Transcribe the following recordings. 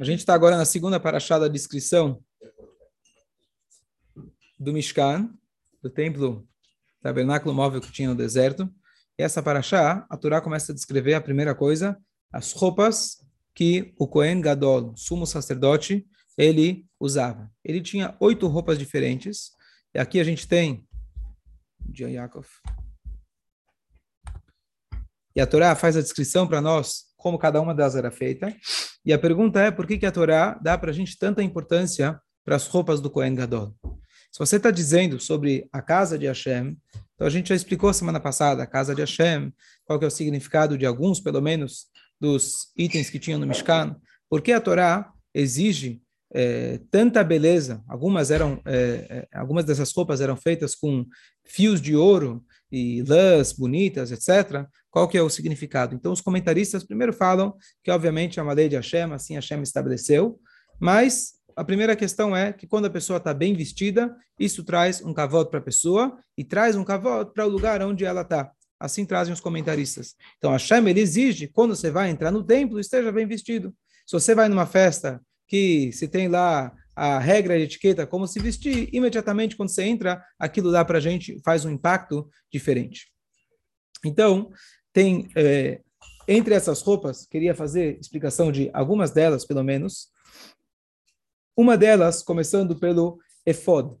A gente está agora na segunda paraxá da descrição do Mishkan, do templo tabernáculo móvel que tinha no deserto. E essa paraxá, a Torá começa a descrever a primeira coisa, as roupas que o Kohen Gadol, sumo sacerdote, ele usava. Ele tinha oito roupas diferentes. E aqui a gente tem Dia Yaakov. E a Torá faz a descrição para nós como cada uma delas era feita. E a pergunta é por que, que a Torá dá para a gente tanta importância para as roupas do Kohen Gadol? Se você está dizendo sobre a casa de Hashem, então a gente já explicou semana passada a casa de Hashem, qual que é o significado de alguns, pelo menos, dos itens que tinham no Mishkan. Por que a Torá exige é, tanta beleza? Algumas eram, é, algumas dessas roupas eram feitas com fios de ouro e lãs bonitas, etc. Qual que é o significado? Então os comentaristas primeiro falam que obviamente é uma lei de Hashem, assim Hashem estabeleceu, mas a primeira questão é que quando a pessoa está bem vestida, isso traz um cavalo para a pessoa e traz um cavalo para o lugar onde ela está. Assim trazem os comentaristas. Então, a Shem, ele exige, quando você vai entrar no templo, esteja bem vestido. Se você vai numa festa que se tem lá a regra de etiqueta, como se vestir, imediatamente quando você entra, aquilo dá para a gente, faz um impacto diferente. Então, tem, é, entre essas roupas, queria fazer explicação de algumas delas, pelo menos, uma delas, começando pelo efod.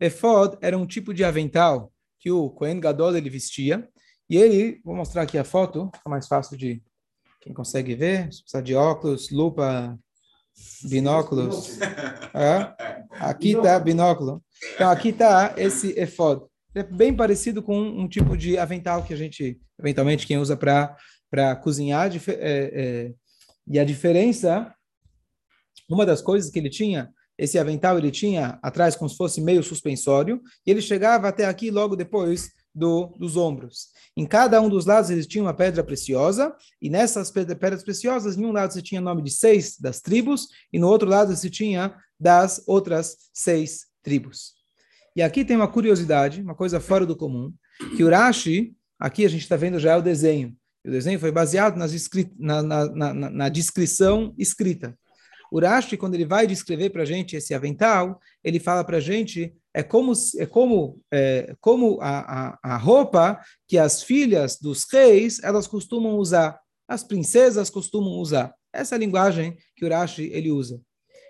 Efod era um tipo de avental que o Kohen Gadol ele vestia. E ele, vou mostrar aqui a foto, fica mais fácil de quem consegue ver, se precisar de óculos, lupa, binóculos. É? Aqui está binóculo. Então aqui está esse efod. É bem parecido com um tipo de avental que a gente, eventualmente, quem usa para cozinhar. É, é, e a diferença uma das coisas que ele tinha, esse avental ele tinha atrás como se fosse meio suspensório, e ele chegava até aqui logo depois do, dos ombros. Em cada um dos lados eles tinham uma pedra preciosa, e nessas pedras preciosas, em um lado você tinha o nome de seis das tribos, e no outro lado você tinha das outras seis tribos. E aqui tem uma curiosidade, uma coisa fora do comum, que o Rashi, aqui a gente está vendo já o desenho. O desenho foi baseado na, na, na, na descrição escrita. O Rashi, quando ele vai descrever para a gente esse avental, ele fala para a gente é como, é como, é, como a, a, a roupa que as filhas dos reis elas costumam usar, as princesas costumam usar. Essa é a linguagem que o Rashi ele usa.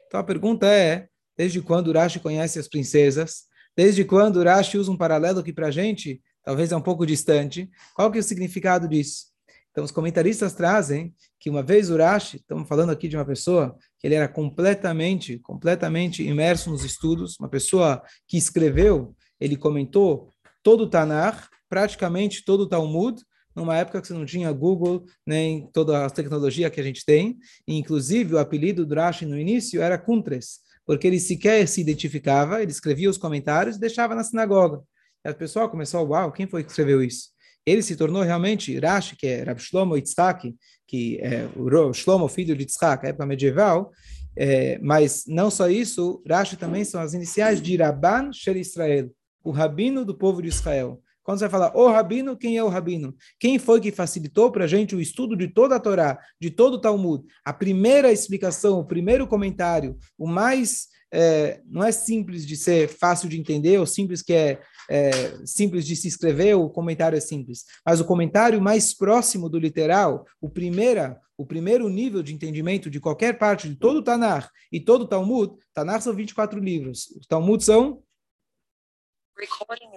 Então a pergunta é, desde quando o Rashi conhece as princesas? Desde quando o Rashi usa um paralelo que para a gente talvez é um pouco distante? Qual que é o significado disso? Então, os comentaristas trazem que uma vez Urashi, estamos falando aqui de uma pessoa que ele era completamente, completamente imerso nos estudos, uma pessoa que escreveu, ele comentou todo o Tanar, praticamente todo o Talmud, numa época que você não tinha Google, nem toda a tecnologia que a gente tem. E, inclusive, o apelido do Rashi no início era Kuntres, porque ele sequer se identificava, ele escrevia os comentários e deixava na sinagoga. E a pessoa começou, uau, quem foi que escreveu isso? Ele se tornou realmente Rashi, que é Rab Shlomo Yitzhak, que é o Shlomo, filho de Yitzhak, época medieval, é, mas não só isso, Rashi também são as iniciais de Rabban Shel Israel, o rabino do povo de Israel. Quando você vai falar o rabino, quem é o rabino? Quem foi que facilitou para a gente o estudo de toda a Torá, de todo o Talmud? A primeira explicação, o primeiro comentário, o mais é, não é simples de ser fácil de entender, ou simples que é, é, simples de se escrever, o comentário é simples. Mas o comentário mais próximo do literal, o, primeira, o primeiro nível de entendimento de qualquer parte de todo o Tanar e todo o Talmud, Tanar são 24 livros, os Talmud são...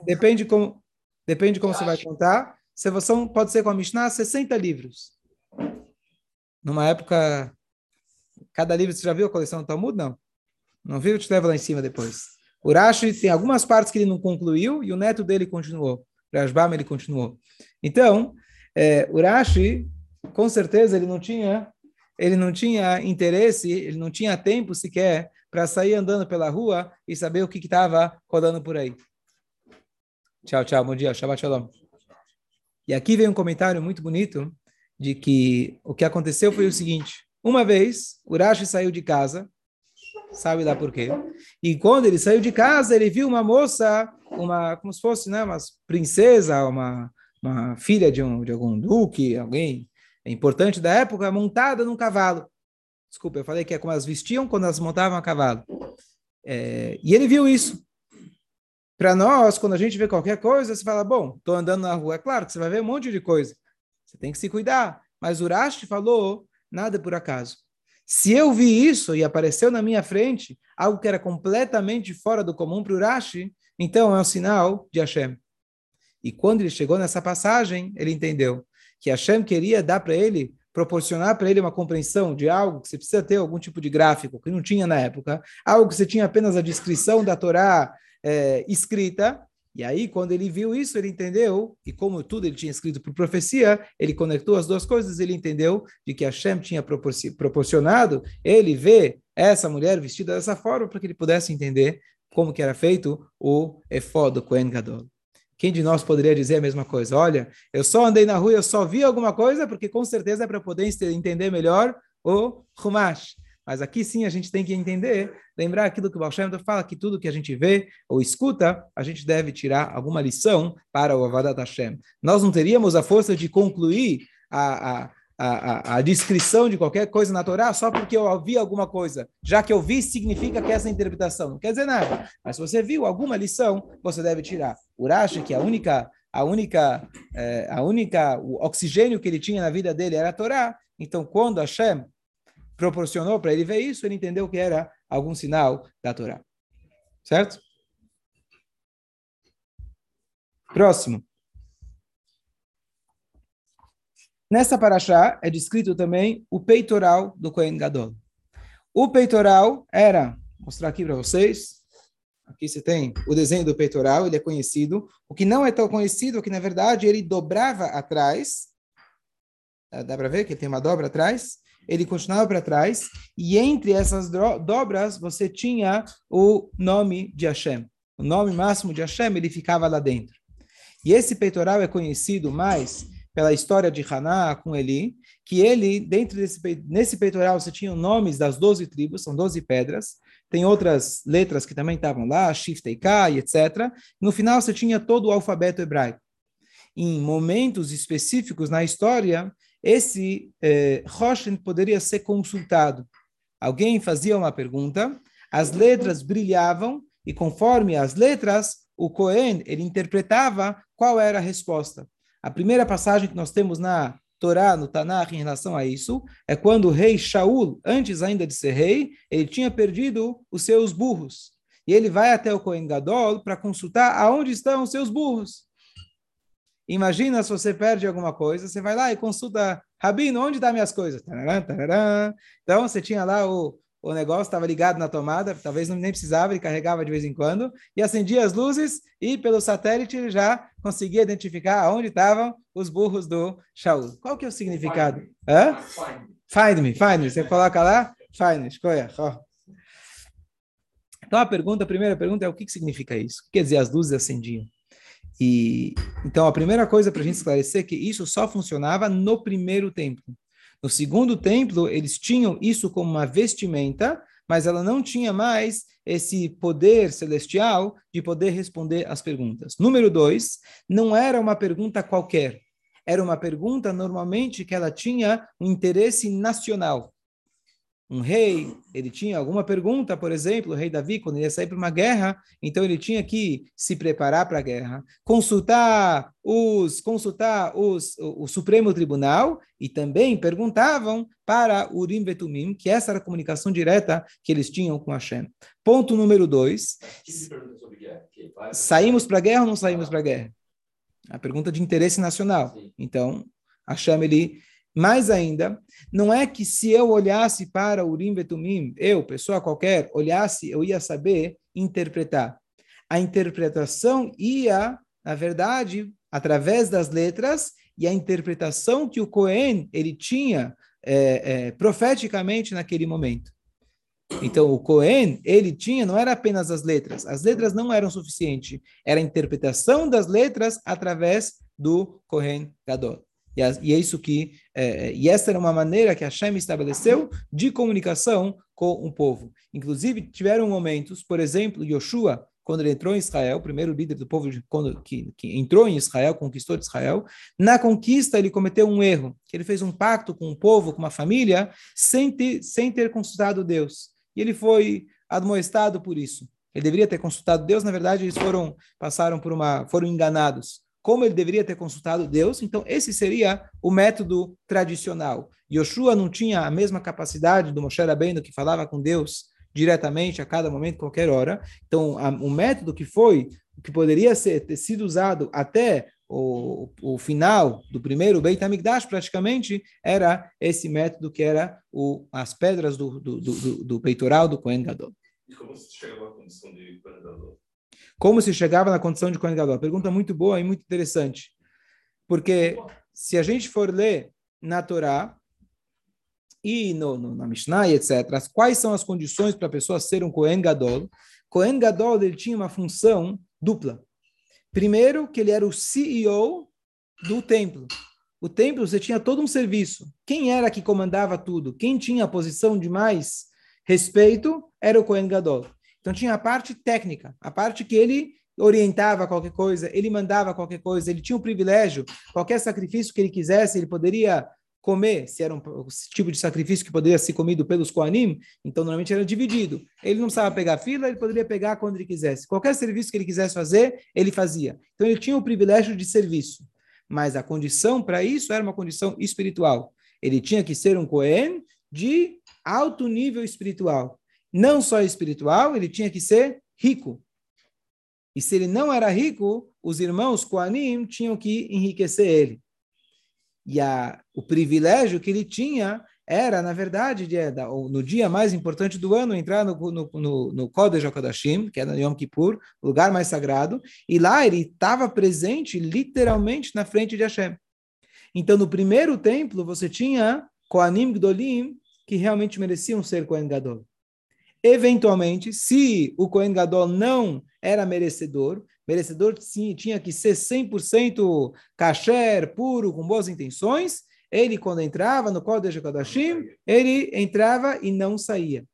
Depende como, depende como você vai contar. São, pode ser com a Mishnah, 60 livros. Numa época, cada livro, você já viu a coleção do Talmud? Não. Não viu? Eu te levo lá em cima depois. O Rashi tem algumas partes que ele não concluiu e o neto dele continuou. Rashbam ele continuou. Então, é, o Rashi, com certeza, ele não tinha ele não tinha interesse, ele não tinha tempo sequer para sair andando pela rua e saber o que estava rodando por aí. Tchau, tchau, bom dia, Shabbat Shalom. E aqui vem um comentário muito bonito de que o que aconteceu foi o seguinte: uma vez, Urashi saiu de casa sabe lá por quê. E quando ele saiu de casa, ele viu uma moça, uma como se fosse, né, uma princesa, uma, uma filha de, um, de algum duque, alguém importante da época, montada num cavalo. Desculpa, eu falei que é como elas vestiam quando elas montavam a cavalo. É, e ele viu isso. Para nós, quando a gente vê qualquer coisa, você fala, bom, estou andando na rua. É claro que você vai ver um monte de coisa. Você tem que se cuidar. Mas o Rashi falou, nada por acaso. Se eu vi isso e apareceu na minha frente, algo que era completamente fora do comum para o Rashi, então é um sinal de Hashem. E quando ele chegou nessa passagem, ele entendeu que Hashem queria dar para ele, proporcionar para ele uma compreensão de algo que você precisa ter algum tipo de gráfico, que não tinha na época, algo que você tinha apenas a descrição da Torá é, escrita, e aí, quando ele viu isso, ele entendeu, e como tudo ele tinha escrito por profecia, ele conectou as duas coisas, ele entendeu de que Hashem tinha proporcionado ele ver essa mulher vestida dessa forma para que ele pudesse entender como que era feito o efod do Kohen Gadol. Quem de nós poderia dizer a mesma coisa? Olha, eu só andei na rua, eu só vi alguma coisa, porque com certeza é para poder entender melhor o Humash. Mas aqui sim a gente tem que entender, lembrar aquilo que o Baal Shem fala, que tudo que a gente vê ou escuta, a gente deve tirar alguma lição para o Avadat Hashem. Nós não teríamos a força de concluir a, a a, a, descrição de qualquer coisa na Torá só porque eu ouvi alguma coisa. Já que eu vi, significa que essa interpretação não quer dizer nada. Mas se você viu alguma lição, você deve tirar. Urashi, que a única, a única, é, a única, o oxigênio que ele tinha na vida dele era a Torá. Então, quando Hashem proporcionou para ele ver isso, ele entendeu que era algum sinal da Torá. Certo? Próximo. Nessa paraxá é descrito também o peitoral do Kohen Gadol. O peitoral era, vou mostrar aqui para vocês, aqui você tem o desenho do peitoral, ele é conhecido. O que não é tão conhecido é que, na verdade, ele dobrava atrás, dá para ver que ele tem uma dobra atrás, ele continuava para trás, e entre essas dobras você tinha o nome de Hashem. O nome máximo de Hashem, ele ficava lá dentro. E esse peitoral é conhecido mais pela história de Haná com Eli, que ele, dentro desse nesse peitoral, você tinha nomes das 12 tribos, são 12 pedras, tem outras letras que também estavam lá, Shift e K, etc. No final, você tinha todo o alfabeto hebraico. Em momentos específicos na história, esse eh, poderia ser consultado. Alguém fazia uma pergunta, as letras brilhavam, e conforme as letras, o Cohen ele interpretava qual era a resposta. A primeira passagem que nós temos na Torá, no Tanakh, em relação a isso, é quando o rei Shaul, antes ainda de ser rei, ele tinha perdido os seus burros. E ele vai até o Kohen Gadol para consultar aonde estão os seus burros. Imagina se você perde alguma coisa, você vai lá e consulta, Rabino, onde estão minhas coisas? Então, você tinha lá o, o negócio, estava ligado na tomada, talvez não nem precisava, ele carregava de vez em quando, e acendia as luzes, e pelo satélite ele já conseguia identificar onde estavam os burros do Shaul. Qual que é o significado? Find me. Hã? Find me, find me. Você coloca lá, find me, escolha. Então a pergunta, a primeira pergunta é o que, que significa isso? O que quer dizer as luzes acendiam? E então a primeira coisa para a gente esclarecer é que isso só funcionava no primeiro templo. No segundo templo, eles tinham isso como uma vestimenta, mas ela não tinha mais esse poder celestial de poder responder às perguntas. Número dois, não era uma pergunta qualquer. Era uma pergunta, normalmente, que ela tinha um interesse nacional um rei, ele tinha alguma pergunta, por exemplo, o rei Davi, quando ia sair para uma guerra, então ele tinha que se preparar para a guerra, consultar os consultar os, o, o, Supremo Tribunal e também perguntavam para Urim Betumim, que essa era a comunicação direta que eles tinham com Hashem. Ponto número dois. Saímos para a guerra ou não saímos para a guerra? A pergunta de interesse nacional. Então, Hashem, ele mais ainda, não é que se eu olhasse para Urim Betumim, eu, pessoa qualquer, olhasse, eu ia saber interpretar. A interpretação ia, na verdade, através das letras e a interpretação que o Cohen ele tinha é, é, profeticamente naquele momento. Então, o Cohen, ele tinha, não era apenas as letras, as letras não eram suficientes, era a interpretação das letras através do Cohen Gadol. E, e é isso que é, é, e essa era uma maneira que a Hashem estabeleceu de comunicação com o povo. Inclusive tiveram momentos, por exemplo, Yoshua, quando ele entrou em Israel, o primeiro líder do povo quando, que, que entrou em Israel, conquistou de Israel. Na conquista, ele cometeu um erro, que ele fez um pacto com o povo, com uma família, sem ter, sem ter consultado Deus. E ele foi admoestado por isso. Ele deveria ter consultado Deus, na verdade, eles foram passaram por uma foram enganados. Como ele deveria ter consultado Deus, então esse seria o método tradicional. Yoshua não tinha a mesma capacidade do Moshe Rabbeinu que falava com Deus diretamente a cada momento, qualquer hora. Então, a, o método que foi, que poderia ser, ter sido usado até o, o final do primeiro Beit HaMikdash, praticamente, era esse método que era o, as pedras do, do, do, do peitoral do Kohen Gadol. E como se chegava à condição de Kohen Gadol? Como se chegava na condição de Kohen Gadol? Pergunta muito boa e muito interessante. Porque se a gente for ler na Torá, e no, no, na Mishnah etc. Quais são as condições para a pessoa ser um Kohen Gadol? Kohen Gadol ele tinha uma função dupla. Primeiro, que ele era o CEO do templo. O templo, você tinha todo um serviço. Quem era que comandava tudo? Quem tinha a posição de mais respeito era o Kohen Gadol. Então tinha a parte técnica, a parte que ele orientava qualquer coisa, ele mandava qualquer coisa, ele tinha o privilégio, qualquer sacrifício que ele quisesse, ele poderia comer, se era um tipo de sacrifício que poderia ser comido pelos Koanim, então normalmente era dividido. Ele não precisava pegar fila, ele poderia pegar quando ele quisesse. Qualquer serviço que ele quisesse fazer, ele fazia. Então ele tinha o privilégio de serviço. Mas a condição para isso era uma condição espiritual. Ele tinha que ser um Kohen de alto nível espiritual. Não só espiritual, ele tinha que ser rico. E se ele não era rico, os irmãos Koanim tinham que enriquecer ele. E a, o privilégio que ele tinha era, na verdade, de, no dia mais importante do ano, entrar no, no, no, no Kodesh que é no Yom Kippur, lugar mais sagrado, e lá ele estava presente literalmente na frente de Hashem. Então, no primeiro templo, você tinha Koanim Gdolim, que realmente mereciam ser Kohen Gadol. Eventualmente, se o Kohen Gadol não era merecedor, merecedor sim, tinha que ser 100% kasher, puro, com boas intenções, ele quando entrava no Kodesh Kodashim, ele entrava e não saía.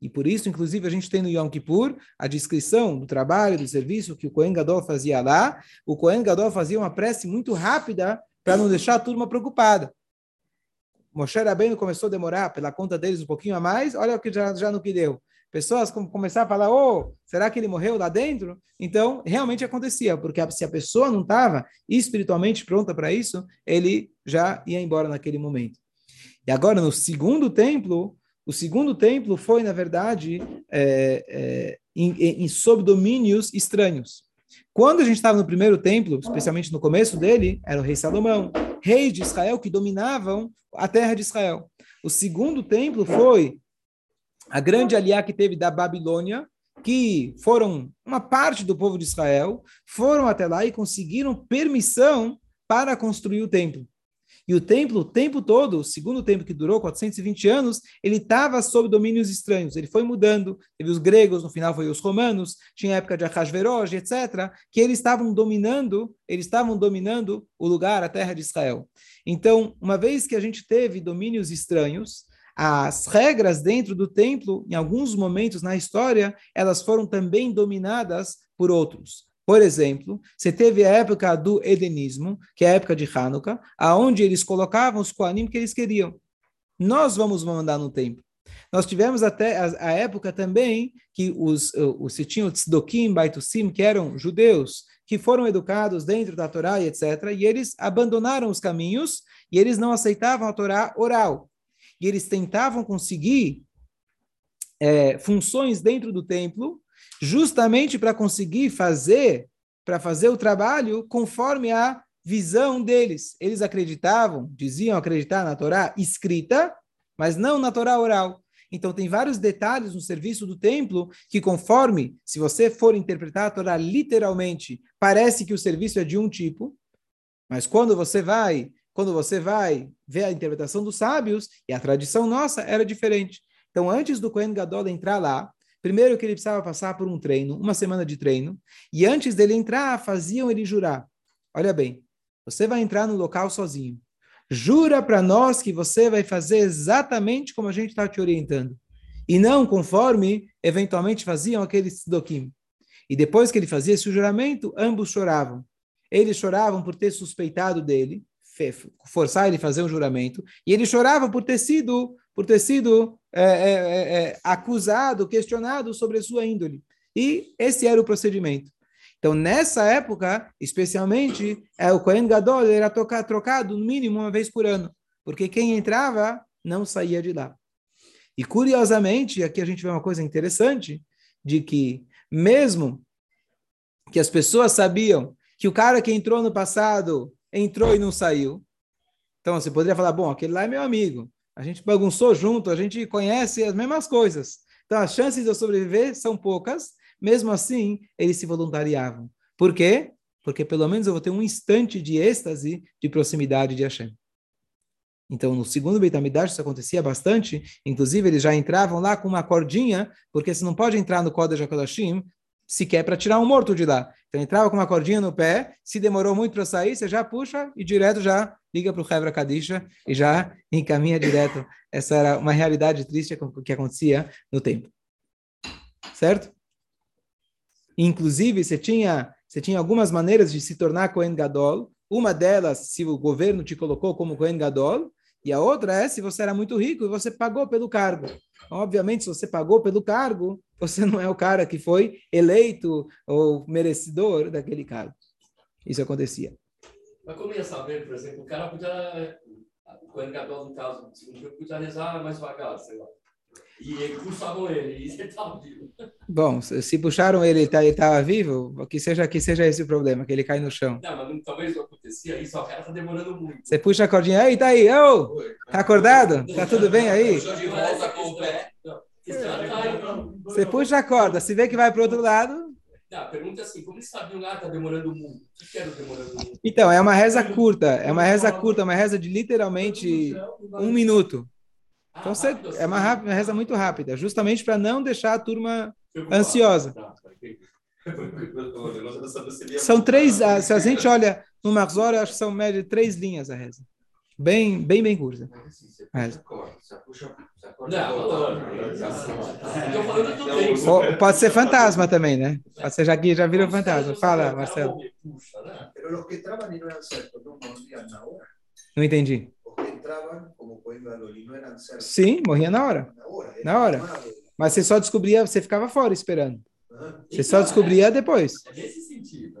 E por isso, inclusive, a gente tem no Yom Kippur a descrição do trabalho, do serviço que o Kohen Gadol fazia lá. O Kohen Gadol fazia uma prece muito rápida para não deixar a turma preocupada. Moshe Rabbeinu começou a demorar pela conta deles um pouquinho a mais, olha o que já, já no que deu pessoas começaram a falar, oh, será que ele morreu lá dentro? Então, realmente acontecia, porque se a pessoa não estava espiritualmente pronta para isso, ele já ia embora naquele momento. E agora, no segundo templo, o segundo templo foi, na verdade, é, é, em, em, sob domínios estranhos. Quando a gente estava no primeiro templo, especialmente no começo dele, era o rei Salomão, reis de Israel que dominavam a terra de Israel. O segundo templo foi a grande aliá que teve da Babilônia, que foram uma parte do povo de Israel, foram até lá e conseguiram permissão para construir o templo. E o templo, o tempo todo, o segundo templo que durou 420 anos, ele estava sob domínios estranhos. Ele foi mudando. Teve os gregos, no final foi os romanos, tinha a época de Ahasverosh, etc., que eles estavam dominando, eles estavam dominando o lugar, a terra de Israel. Então, uma vez que a gente teve domínios estranhos, as regras dentro do templo, em alguns momentos na história, elas foram também dominadas por outros. Por exemplo, você teve a época do hedonismo, que é a época de Hanukkah, aonde eles colocavam os Koanim que eles queriam. Nós vamos mandar no templo. Nós tivemos até a, a época também que os, os, se tinham Tzdokim, Baitusim, que eram judeus, que foram educados dentro da Torá e etc., e eles abandonaram os caminhos e eles não aceitavam a Torá oral e eles tentavam conseguir é, funções dentro do templo, justamente para conseguir fazer, para fazer o trabalho conforme a visão deles. Eles acreditavam, diziam acreditar na Torá escrita, mas não na Torá oral. Então, tem vários detalhes no serviço do templo que, conforme, se você for interpretar a Torá literalmente, parece que o serviço é de um tipo, mas quando você vai quando você vai ver a interpretação dos sábios, e a tradição nossa era diferente. Então, antes do Kohen Gadol entrar lá, primeiro que ele precisava passar por um treino, uma semana de treino, e antes dele entrar, faziam ele jurar. Olha bem, você vai entrar no local sozinho. Jura para nós que você vai fazer exatamente como a gente está te orientando. E não conforme, eventualmente, faziam aqueles Sidokim. E depois que ele fazia esse juramento, ambos choravam. Eles choravam por ter suspeitado dele, forçar ele a fazer um juramento, e ele chorava por ter sido, por ter sido é, é, é, é, acusado, questionado sobre a sua índole. E esse era o procedimento. Então, nessa época, especialmente, é, o Kohen Gadol era trocado no mínimo uma vez por ano, porque quem entrava não saía de lá. E curiosamente, aqui a gente vê uma coisa interessante, de que mesmo que as pessoas sabiam que o cara que entrou no passado entrou e não saiu, então você poderia falar, bom, aquele lá é meu amigo, a gente bagunçou junto, a gente conhece as mesmas coisas. Então as chances de eu sobreviver são poucas, mesmo assim, eles se voluntariavam. Por quê? Porque pelo menos eu vou ter um instante de êxtase de proximidade de Hashem. Então, no segundo Beit HaMikdash isso acontecia bastante, inclusive eles já entravam lá com uma cordinha, porque você não pode entrar no Kodesh HaKodashim sequer para tirar um morto de lá. Então, entrava com uma cordinha no pé, se demorou muito para sair, você já puxa e direto já liga para o Hebra Kadisha e já encaminha direto. Essa era uma realidade triste que acontecia no tempo. Certo? Inclusive, você tinha, você tinha algumas maneiras de se tornar Kohen Gadol. Uma delas, se o governo te colocou como Kohen Gadol, e a outra é se você era muito rico e você pagou pelo cargo. Obviamente, se você pagou pelo cargo, você não é o cara que foi eleito ou merecedor daquele cargo. Isso acontecia. Mas como ia saber, por exemplo, o cara podia, o Gadol, no caso, podia rezar mais devagar, sei lá. E puxavam ele, e ele estava vivo. Bom, se puxaram ele e tá, ele estava vivo, que seja, que seja esse o problema, que ele cai no chão. Não, mas talvez não acontecia isso, o cara está demorando muito. Você puxa a cordinha, aí, tá aí, ô, tá acordado? Tá tudo bem aí? pé. Você puxa a corda, se vê que vai para o outro lado... Não, a pergunta é assim, como eles sabiam, ah, tá demorando muito? O que era demorando muito? Então, é uma reza curta, é uma reza curta, uma reza de literalmente um minuto. Então você, é uma, rápida, uma reza muito rápida, justamente para não deixar a turma ansiosa. São três, ah, se a gente olha no Marzor, acho que são média três linhas a reza. Bem, bem, bem curta. Pode ser fantasma também, né? Pode ser já já virou fantasma. Fala, Marcelo. Não entendi entravam como Coimbra e não eram certos. Sim, morria na hora. Na hora. Na hora. Mas você só descobria, você ficava fora esperando. Você só descobria depois. É nesse sentido.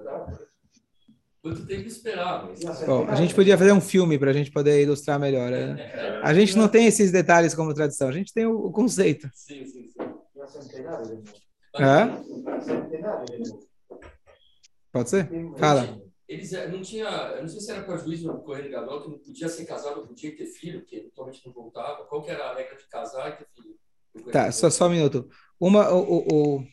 Quanto tempo esperar? Bom, a gente podia fazer um filme para a gente poder ilustrar melhor. Né? A gente não tem esses detalhes como tradição, a gente tem o, o conceito. Sim, sim, sim. Hã? Pode ser? Fala eles eh, não tinha, eu não sei se era para juiz ou Correio Gadol, que não podia ser casado, não podia ter filho, porque totalmente não voltava. Qual que era a regra de casar e ter filho? Tá, só, só um minuto. Uma, o, o, o...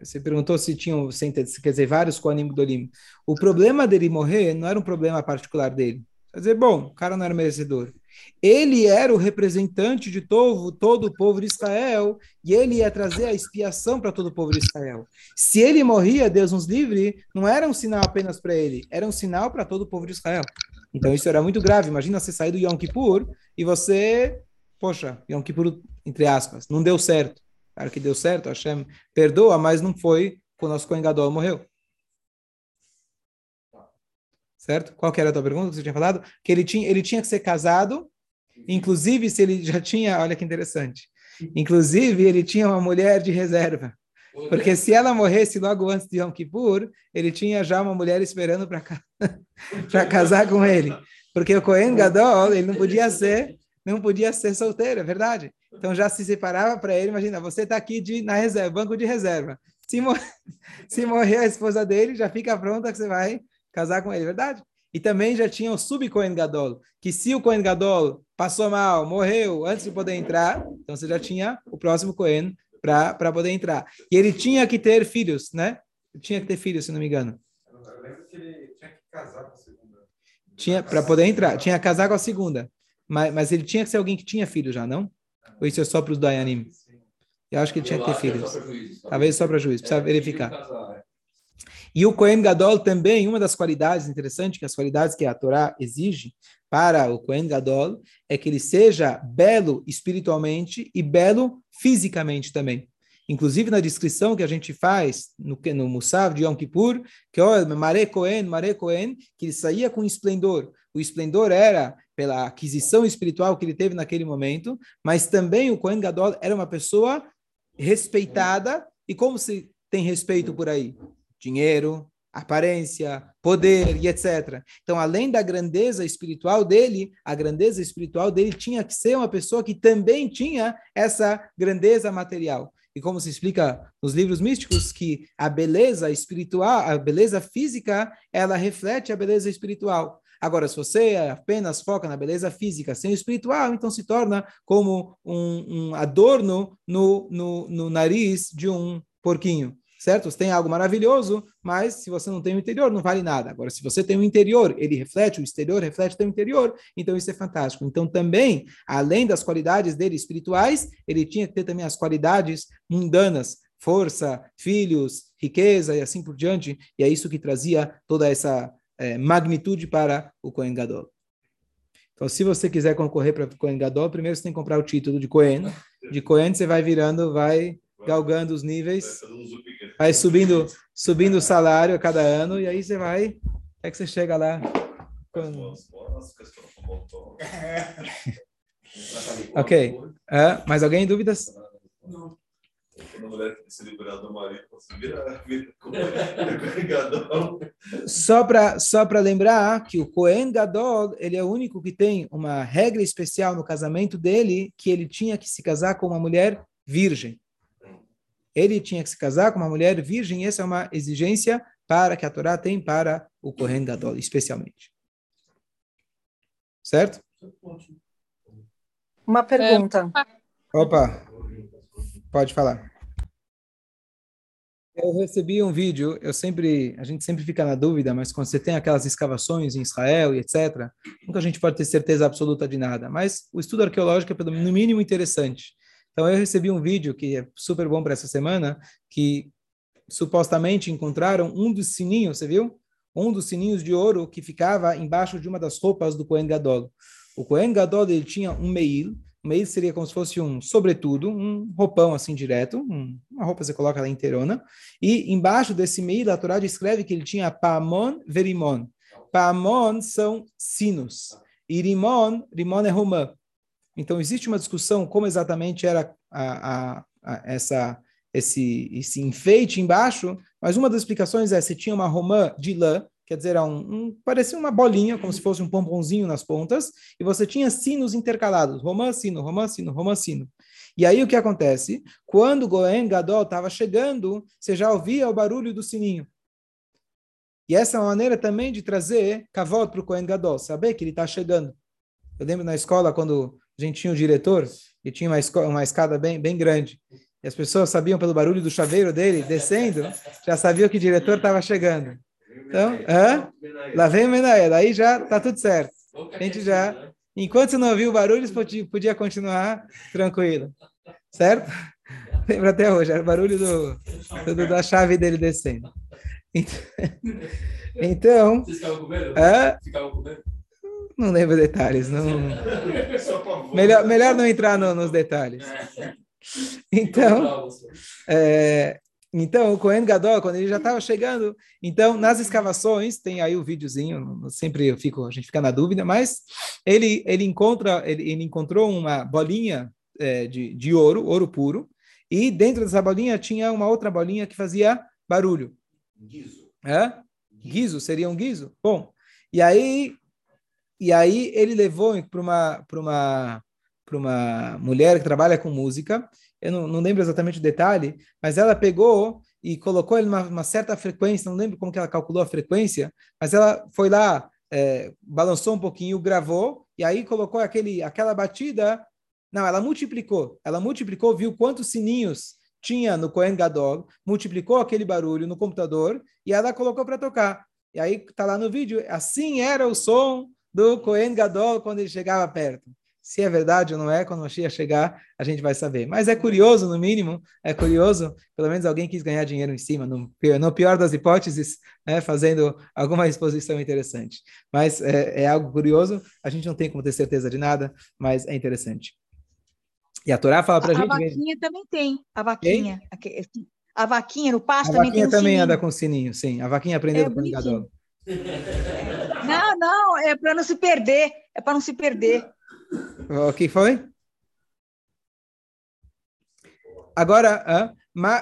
Você perguntou se tinham, quer dizer, vários Koanim Gdolim. O problema dele morrer não era um problema particular dele. Quer dizer, bom, o cara não era merecedor. Ele era o representante de todo, todo o povo de Israel e ele ia trazer a expiação para todo o povo de Israel. Se ele morria, Deus nos livre, não era um sinal apenas para ele, era um sinal para todo o povo de Israel. Então isso era muito grave. Imagina você sair do Yom Kippur e você, poxa, Yom Kippur, entre aspas, não deu certo. Claro que deu certo, Hashem perdoa, mas não foi quando o nosso Kohen Gadol morreu certo? Qual que era a tua pergunta que você tinha falado? Que ele tinha, ele tinha que ser casado, inclusive se ele já tinha, olha que interessante, inclusive ele tinha uma mulher de reserva. Porque se ela morresse logo antes de Yom Kippur, ele tinha já uma mulher esperando para casar com ele. Porque o Cohen Gadol, ele não podia ser, não podia ser solteiro, é verdade. Então já se separava para ele, imagina, você está aqui de, na reserva, banco de reserva. Se, mor se morrer a esposa dele, já fica pronta que você vai casar com ele, verdade? E também já tinha o sub-Cohen Gadol, que se o Cohen Gadol passou mal, morreu antes de poder entrar, então você já tinha o próximo Cohen para poder entrar. E ele tinha que ter filhos, né? Tinha que ter filhos, se não me engano. Eu lembro que ele tinha que casar com a segunda. Tinha, para poder entrar, tinha que casar com a segunda. Mas, mas ele tinha que ser alguém que tinha filhos já, não? Ou isso é só para os Dayanim? Eu acho que ele tinha que ter filhos. Talvez só para juiz, precisa verificar. E o Kohen Gadol também, uma das qualidades interessantes, que as qualidades que a Torá exige para o Kohen Gadol, é que ele seja belo espiritualmente e belo fisicamente também. Inclusive na descrição que a gente faz no, no Musaf de Yom Kippur, que olha, Mare Cohen, Mare Cohen, que ele saía com esplendor. O esplendor era pela aquisição espiritual que ele teve naquele momento, mas também o Cohen Gadol era uma pessoa respeitada. E como se tem respeito por aí? Dinheiro, aparência, poder e etc. Então, além da grandeza espiritual dele, a grandeza espiritual dele tinha que ser uma pessoa que também tinha essa grandeza material. E como se explica nos livros místicos que a beleza espiritual, a beleza física, ela reflete a beleza espiritual. Agora, se você apenas foca na beleza física sem o espiritual, então se torna como um, um adorno no, no, no nariz de um porquinho certo? Você tem algo maravilhoso, mas se você não tem o interior, não vale nada. Agora, se você tem o interior, ele reflete, o exterior reflete o interior, então isso é fantástico. Então, também, além das qualidades dele espirituais, ele tinha que ter também as qualidades mundanas, força, filhos, riqueza e assim por diante, e é isso que trazia toda essa é, magnitude para o Kohen Gadol. Então, se você quiser concorrer para o Kohen Gadol, primeiro você tem que comprar o título de Kohen. De Kohen você vai virando, vai galgando os níveis, vai subindo, subindo o salário a cada ano, e aí você vai, é que você chega lá. Quando... ok. Uh, mais alguém dúvidas? Não. Só para só para lembrar que o Cohen Gadol ele é o único que tem uma regra especial no casamento dele que ele tinha que se casar com uma mulher virgem ele tinha que se casar com uma mulher virgem, essa é uma exigência para que a Torá tem para o Kohen Gadol, especialmente. Certo? Uma pergunta. Opa, pode falar. Eu recebi um vídeo, eu sempre, a gente sempre fica na dúvida, mas quando você tem aquelas escavações em Israel e etc., nunca a gente pode ter certeza absoluta de nada. Mas o estudo arqueológico é, no mínimo, interessante. Então eu recebi um vídeo que é super bom para essa semana, que supostamente encontraram um dos sininhos, você viu? Um dos sininhos de ouro que ficava embaixo de uma das roupas do Kohen Gadol. O Kohen Gadol ele tinha um meil, um meil seria como se fosse um sobretudo, um roupão assim direto, um, uma roupa você coloca lá inteirona, e embaixo desse meil a Torá descreve que ele tinha pamon verimon. Pamon são sinos, e rimon, rimon é romã. Então, existe uma discussão como exatamente era a, a, a, essa, esse, esse enfeite embaixo, mas uma das explicações é se tinha uma romã de lã, quer dizer, um, um, parecia uma bolinha, como se fosse um pomponzinho nas pontas, e você tinha sinos intercalados, romã, sino, romã, sino, romã, sino. E aí o que acontece? Quando Goen Gadol estava chegando, você já ouvia o barulho do sininho. E essa é uma maneira também de trazer cavalo para o Cohen Gadol, saber que ele está chegando. Eu lembro na escola, quando a gente tinha um diretor e tinha uma, uma escada bem, bem grande. E as pessoas sabiam pelo barulho do chaveiro dele descendo, já sabiam que o diretor estava chegando. Então, hã? lá vem o Menaia, daí já está tudo certo. A gente já, enquanto você não ouviu o barulho, podia, podia continuar tranquilo. Certo? Lembra até hoje, era o barulho do, do, da chave dele descendo. Então. Vocês ficavam com medo? Hã? Ficavam com medo? Não lembro detalhes. Não... melhor, melhor não entrar no, nos detalhes. Então, é, então o Cohen Gadol, quando ele já estava chegando, então nas escavações tem aí o videozinho. Sempre eu fico, a gente fica na dúvida, mas ele ele encontra, ele, ele encontrou uma bolinha é, de, de ouro, ouro puro, e dentro dessa bolinha tinha uma outra bolinha que fazia barulho. Guizo. É? Guizo seria um guizo. Bom, e aí e aí ele levou para uma, para uma, para uma mulher que trabalha com música. Eu não, não lembro exatamente o detalhe, mas ela pegou e colocou ele numa certa frequência. Não lembro como que ela calculou a frequência, mas ela foi lá, é, balançou um pouquinho, gravou e aí colocou aquele, aquela batida. Não, ela multiplicou. Ela multiplicou, viu quantos sininhos tinha no Cohen Gadol, multiplicou aquele barulho no computador e ela colocou para tocar. E aí está lá no vídeo. Assim era o som do Cohen Gadol quando ele chegava perto. Se é verdade ou não é, quando o Mashiach chegar, a gente vai saber. Mas é curioso, no mínimo, é curioso, pelo menos alguém quis ganhar dinheiro em cima, no, no pior das hipóteses, né, fazendo alguma exposição interessante. Mas é, é, algo curioso, a gente não tem como ter certeza de nada, mas é interessante. E a Torá fala para a A, a gente... vaquinha também tem. A vaquinha. aque- A vaquinha no pasto A também tem vaquinha um também sininho. anda com sininho, sim. A vaquinha aprendeu É do Kohen bonitinho. Gadol. Não, não, é para não se perder. É para não se perder. O que foi? Agora,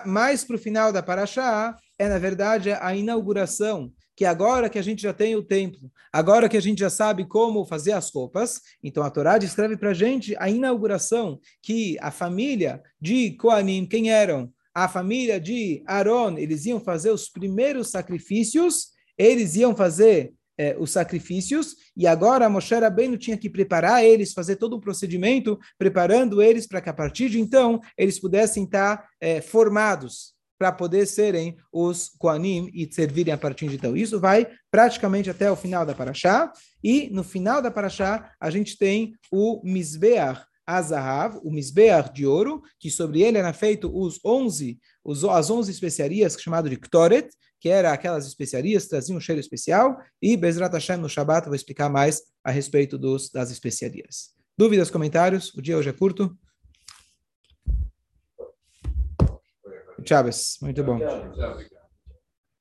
mais para o final da Paraxá, é na verdade a inauguração, que agora que a gente já tem o templo, agora que a gente já sabe como fazer as roupas, então a Torá descreve para a gente a inauguração, que a família de Koanim, quem eram? A família de Aaron, eles iam fazer os primeiros sacrifícios, eles iam fazer eh, os sacrifícios, e agora Moshe Rabbeinu tinha que preparar eles, fazer todo um procedimento, preparando eles para que a partir de então eles pudessem estar eh, formados para poder serem os Koanim e servirem a partir de então. Isso vai praticamente até o final da Paraxá, e no final da Paraxá a gente tem o Mizbeach Azahav, o Mizbeach de ouro, que sobre ele era feito os 11, os, as 11 especiarias, chamado de Ktoret, que era aquelas especiarias traziam um cheiro especial, e Bezrat Hashem no Shabbat vou explicar mais a respeito dos, das especiarias. Dúvidas, comentários? O dia hoje é curto. Chaves, muito bom.